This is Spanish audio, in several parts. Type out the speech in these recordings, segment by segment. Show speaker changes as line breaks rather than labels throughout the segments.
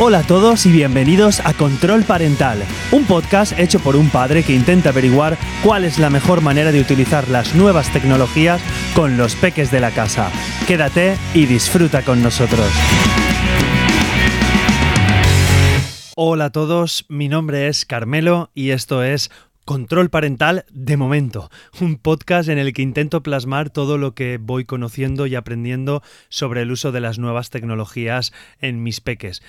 Hola a todos y bienvenidos a Control Parental, un podcast hecho por un padre que intenta averiguar cuál es la mejor manera de utilizar las nuevas tecnologías con los peques de la casa. Quédate y disfruta con nosotros. Hola a todos, mi nombre es Carmelo y esto es Control Parental de Momento, un podcast en el que intento plasmar todo lo que voy conociendo y aprendiendo sobre el uso de las nuevas tecnologías en mis peques.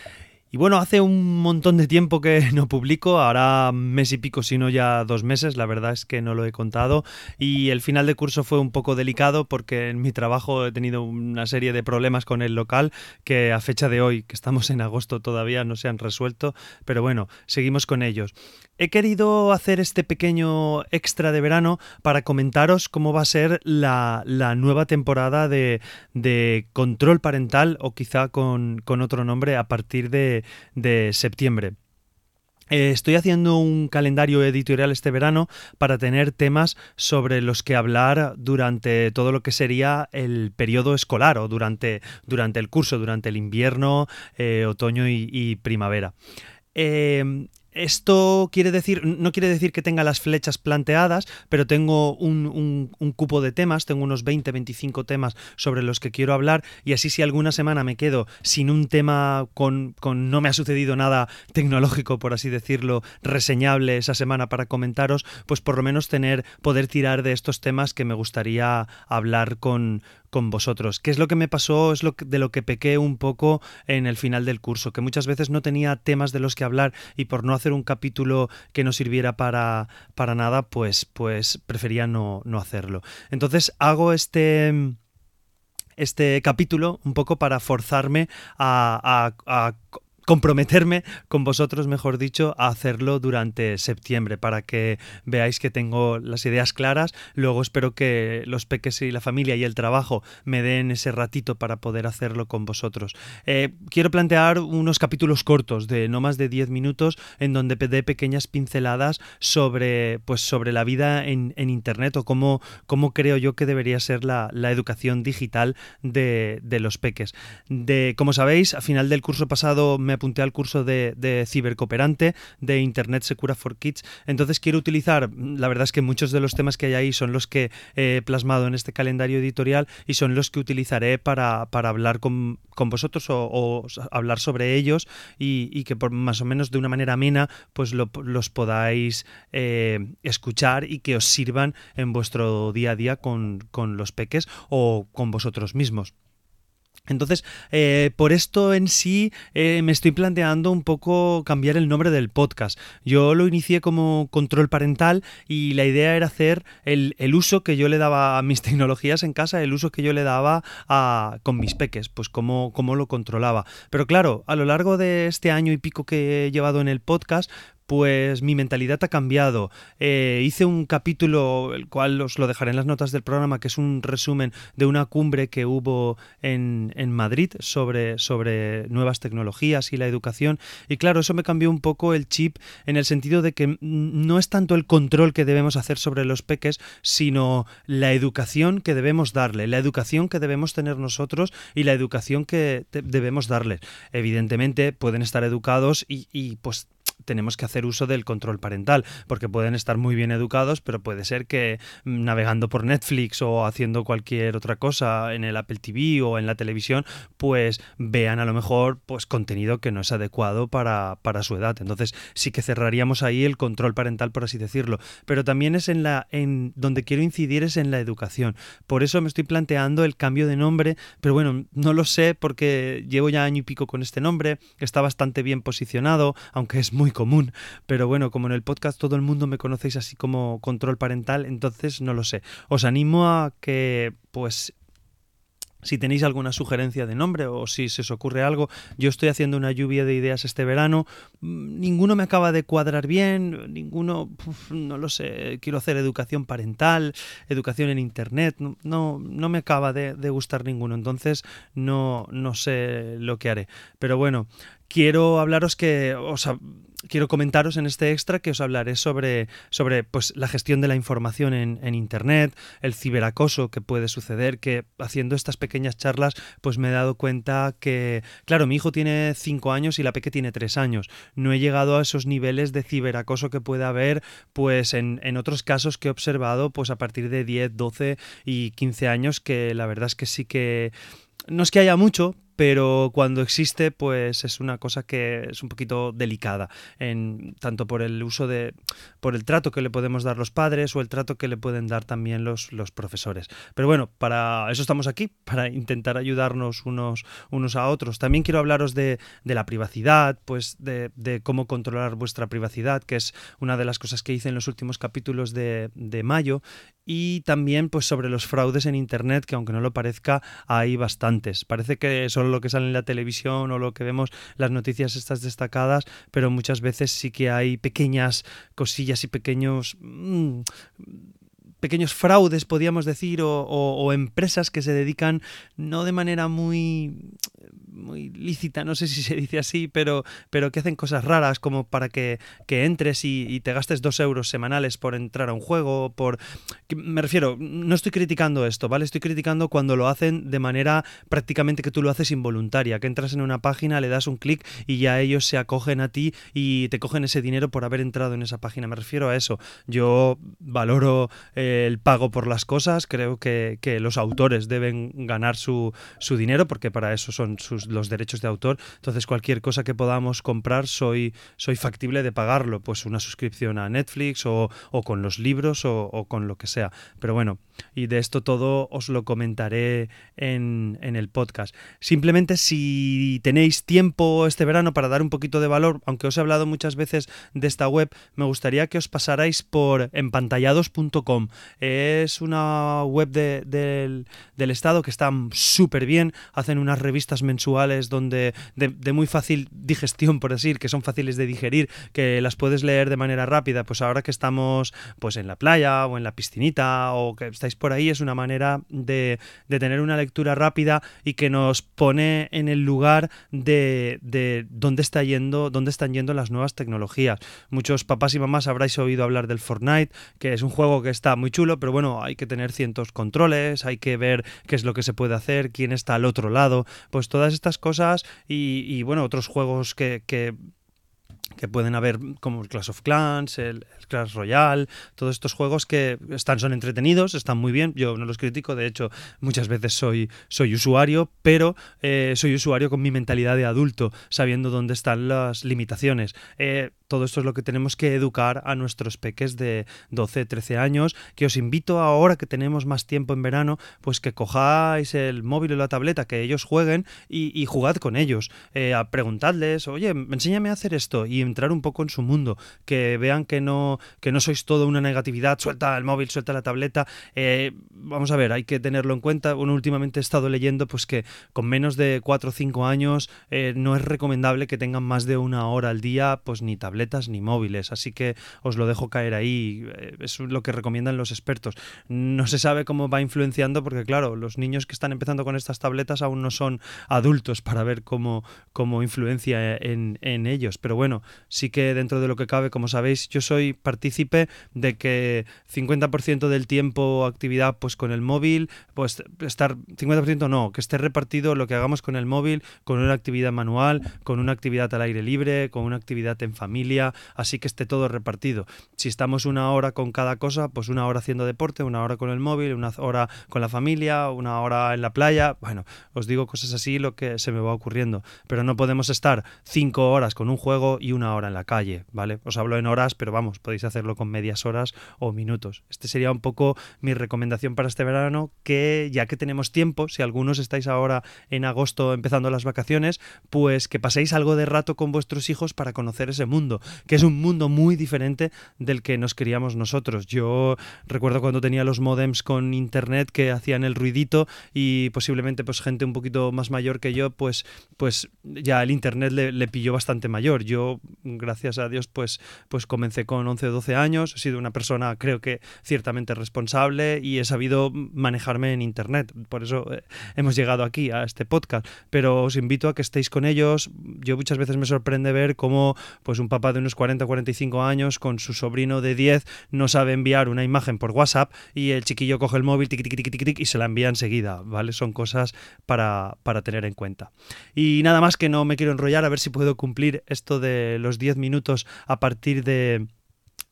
Y bueno, hace un montón de tiempo que no publico, ahora mes y pico, si no ya dos meses, la verdad es que no lo he contado. Y el final de curso fue un poco delicado porque en mi trabajo he tenido una serie de problemas con el local que a fecha de hoy, que estamos en agosto todavía, no se han resuelto, pero bueno, seguimos con ellos. He querido hacer este pequeño extra de verano para comentaros cómo va a ser la, nueva temporada de, control parental o quizá con, otro nombre a partir de, septiembre. Eh, estoy haciendo un calendario editorial este verano para tener temas sobre los que hablar durante todo lo que sería el periodo escolar o durante, durante el curso, durante el invierno, eh, otoño y, primavera. Eh, esto quiere decir, no quiere decir que tenga las flechas planteadas, pero tengo un, cupo de temas, tengo unos 20, 25 temas sobre los que quiero hablar y así si alguna semana me quedo sin un tema con, con no me ha sucedido nada tecnológico, por así decirlo, reseñable esa semana para comentaros, pues por lo menos tener, poder tirar de estos temas que me gustaría hablar con, con vosotros. ¿Qué es lo que me pasó? Es lo de lo que pequé un poco en el final del curso, que muchas veces no tenía temas de los que hablar y por no hacer un capítulo que no sirviera para, para nada, pues, pues prefería no, no hacerlo. Entonces hago este este capítulo un poco para forzarme a, a comprometerme con vosotros, mejor dicho, a hacerlo durante septiembre para que veáis que tengo las ideas claras. Luego espero que los peques y la familia y el trabajo me den ese ratito para poder hacerlo con vosotros. Eh, quiero plantear unos capítulos cortos de no más de 10 minutos en donde dé pequeñas pinceladas sobre, pues, sobre la vida en, Internet o cómo, cómo, creo yo que debería ser la, educación digital de, de los peques. De, como sabéis, a final del curso pasado me apunté al curso de, cibercooperante de Internet Secura for Kids. Entonces quiero utilizar, la verdad es que muchos de los temas que hay ahí son los que he plasmado en este calendario editorial y son los que utilizaré para, hablar con, vosotros o, hablar sobre ellos y, que por más o menos de una manera amena pues los podáis eh, escuchar y que os sirvan en vuestro día a día con, con los peques o con vosotros mismos. Entonces, eh, por esto en sí eh, me estoy planteando un poco cambiar el nombre del podcast. Yo lo inicié como control parental y la idea era hacer el, uso que yo le daba a mis tecnologías en casa, el uso que yo le daba a, con mis peques, pues cómo, cómo lo controlaba. Pero claro, a lo largo de este año y pico que he llevado en el podcast, pues mi mentalidad ha cambiado. Eh, hice un capítulo, el cual os lo dejaré en las notas del programa, que es un resumen de una cumbre que hubo en, en Madrid sobre, sobre nuevas tecnologías y la educación. Y claro, eso me cambió un poco el chip en el sentido de que no es tanto el control que debemos hacer sobre los peques, sino la educación que debemos darle, la educación que debemos tener nosotros y la educación que debemos darles. Evidentemente pueden estar educados y, y pues tenemos que hacer uso del control parental, porque pueden estar muy bien educados, pero puede ser que mm, navegando por Netflix o haciendo cualquier otra cosa en el Apple TV o en la televisión, pues vean a lo mejor pues contenido que no es adecuado para, para su edad. Entonces sí que cerraríamos ahí el control parental, por así decirlo. Pero también es en la en donde quiero incidir es en la educación. Por eso me estoy planteando el cambio de nombre, pero bueno, no lo sé porque llevo ya año y pico con este nombre, está bastante bien posicionado, aunque es muy común. Pero bueno, como en el podcast todo el mundo me conocéis así como control parental, entonces no lo sé. Os animo a que pues si tenéis alguna sugerencia de nombre o si se os ocurre algo, yo estoy haciendo una lluvia de ideas este verano. Mm, ninguno me acaba de cuadrar bien, ninguno, no lo sé, quiero hacer educación parental, educación en internet, no, no, me acaba de, gustar ninguno, entonces no, no sé lo que haré. Pero bueno, quiero hablaros que, o sea, quiero comentaros en este extra que os hablaré sobre, sobre pues, la gestión de la información en, Internet, el ciberacoso que puede suceder, que haciendo estas pequeñas charlas pues me he dado cuenta que, claro, mi hijo tiene 5 años y la peque tiene 3 años. No he llegado a esos niveles de ciberacoso que puede haber pues en, en otros casos que he observado pues a partir de 10, 12 y 15 años que la verdad es que sí que no es que haya mucho, pero cuando existe, pues es una cosa que es un poquito delicada, en, tanto por el uso de, por el trato que le podemos dar los padres o el trato que le pueden dar también los, los profesores. Pero bueno, para eso estamos aquí, para intentar ayudarnos unos, unos a otros. También quiero hablaros de, de la privacidad, pues de, de, cómo controlar vuestra privacidad, que es una de las cosas que hice en los últimos capítulos de, de mayo, y también pues sobre los fraudes en Internet, que aunque no lo parezca, hay bastantes. Parece que solo lo que sale en la televisión o lo que vemos las noticias estas destacadas, pero muchas veces sí que hay pequeñas cosillas y pequeños... Mmm, pequeños fraudes, podríamos decir, o, o, o, empresas que se dedican no de manera muy muy lícita, no sé si se dice así, pero, pero que hacen cosas raras como para que, que entres y, te gastes dos euros semanales por entrar a un juego, por... Me refiero, no estoy criticando esto, ¿vale? Estoy criticando cuando lo hacen de manera prácticamente que tú lo haces involuntaria, que entras en una página, le das un clic y ya ellos se acogen a ti y te cogen ese dinero por haber entrado en esa página. Me refiero a eso. Yo valoro eh, el pago por las cosas, creo que, los autores deben ganar su, dinero porque para eso son sus los derechos de autor. Entonces, cualquier cosa que podamos comprar, soy, soy factible de pagarlo. Pues una suscripción a Netflix o, con los libros o, o, con lo que sea. Pero bueno, y de esto todo os lo comentaré en, en el podcast. Simplemente si tenéis tiempo este verano para dar un poquito de valor, aunque os he hablado muchas veces de esta web, me gustaría que os pasarais por empantallados.com. Es una web de, de, del Estado que está súper bien, hacen unas revistas mensuales donde de, muy fácil digestión, por decir, que son fáciles de digerir, que las puedes leer de manera rápida, pues ahora que estamos pues en la playa o en la piscinita o que estáis por ahí, es una manera de, de tener una lectura rápida y que nos pone en el lugar de, de dónde está yendo, dónde están yendo las nuevas tecnologías. Muchos papás y mamás habráis oído hablar del Fortnite, que es un juego que está muy chulo, pero bueno, hay que tener cientos controles, hay que ver qué es lo que se puede hacer, quién está al otro lado, pues todas estas cosas y, y bueno, otros juegos que, que que pueden haber como el Clash of Clans, el, el, Clash Royale, todos estos juegos que están son entretenidos, están muy bien, yo no los critico, de hecho muchas veces soy, soy usuario, pero eh, soy usuario con mi mentalidad de adulto, sabiendo dónde están las limitaciones. Eh, todo esto es lo que tenemos que educar a nuestros peques de 12, 13 años, que os invito ahora que tenemos más tiempo en verano, pues que cojáis el móvil o la tableta, que ellos jueguen y, jugad con ellos, eh, preguntadles, oye, enséñame a hacer esto y entrar un poco en su mundo, que vean que no, que no sois todo una negatividad, suelta el móvil, suelta la tableta, eh, vamos a ver, hay que tenerlo en cuenta, bueno, últimamente he estado leyendo pues que con menos de 4 o 5 años eh, no es recomendable que tengan más de una hora al día, pues ni tableta tabletas ni móviles, así que os lo dejo caer ahí, eh, es lo que recomiendan los expertos. No se sabe cómo va influenciando porque claro, los niños que están empezando con estas tabletas aún no son adultos para ver cómo, cómo influencia en, en ellos, pero bueno, sí que dentro de lo que cabe, como sabéis, yo soy partícipe de que 50% del tiempo actividad pues con el móvil, pues estar 50% no, que esté repartido lo que hagamos con el móvil, con una actividad manual, con una actividad al aire libre, con una actividad en familia, así que esté todo repartido. Si estamos una hora con cada cosa, pues una hora haciendo deporte, una hora con el móvil, una hora con la familia, una hora en la playa. Bueno, os digo cosas así lo que se me va ocurriendo. Pero no podemos estar cinco horas con un juego y una hora en la calle, ¿vale? Os hablo en horas, pero vamos, podéis hacerlo con medias horas o minutos. Este sería un poco mi recomendación para este verano, que ya que tenemos tiempo, si algunos estáis ahora en agosto empezando las vacaciones, pues que paséis algo de rato con vuestros hijos para conocer ese mundo que es un mundo muy diferente del que nos queríamos nosotros. Yo recuerdo cuando tenía los modems con internet que hacían el ruidito y posiblemente pues gente un poquito más mayor que yo, pues, pues ya el internet le, le pilló bastante mayor. Yo gracias a Dios, pues, pues comencé con 11 o 12 años, he sido una persona creo que ciertamente responsable y he sabido manejarme en Internet. Por eso eh, hemos llegado aquí a este podcast. Pero os invito a que estéis con ellos. Yo muchas veces me sorprende ver cómo pues, un papá de unos 40 o 45 años con su sobrino de 10 no sabe enviar una imagen por WhatsApp y el chiquillo coge el móvil tic, tic, y se la envía enseguida. ¿vale? Son cosas para, para tener en cuenta. Y nada más que no me quiero enrollar, a ver si puedo cumplir esto de los 10 minutos a partir de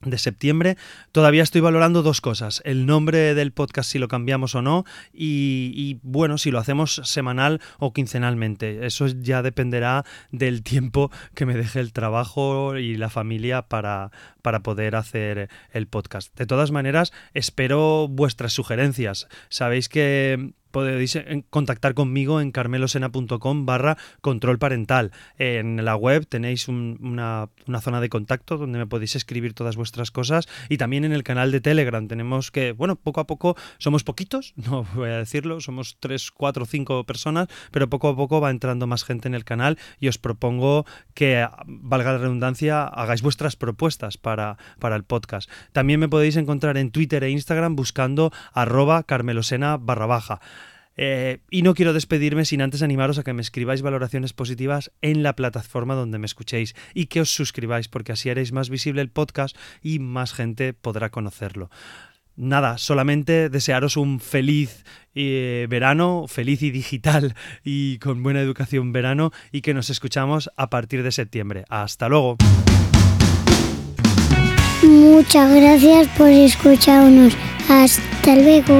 de septiembre. Todavía estoy valorando dos cosas, el nombre del podcast si lo cambiamos o no y, bueno, si lo hacemos semanal o quincenalmente. Eso ya dependerá del tiempo que me deje el trabajo y la familia para, para poder hacer el podcast. De todas maneras, espero vuestras sugerencias. Sabéis que podéis contactar conmigo en carmelosena.com barra control parental. En la web tenéis una, zona de contacto donde me podéis escribir todas vuestras cosas y también en el canal de Telegram tenemos que, bueno, poco a poco somos poquitos, no voy a decirlo, somos 3, 4, 5 personas, pero poco a poco va entrando más gente en el canal y os propongo que, valga la redundancia, hagáis vuestras propuestas para, para el podcast. También me podéis encontrar en Twitter e Instagram buscando arroba carmelosena barra baja. Eh, y no quiero despedirme sin antes animaros a que me escribáis valoraciones positivas en la plataforma donde me escuchéis y que os suscribáis porque así haréis más visible el podcast y más gente podrá conocerlo. Nada, solamente desearos un feliz eh, verano, feliz y digital y con buena educación verano y que nos escuchamos a partir de septiembre. Hasta luego.
Muchas gracias por escucharnos. Hasta luego.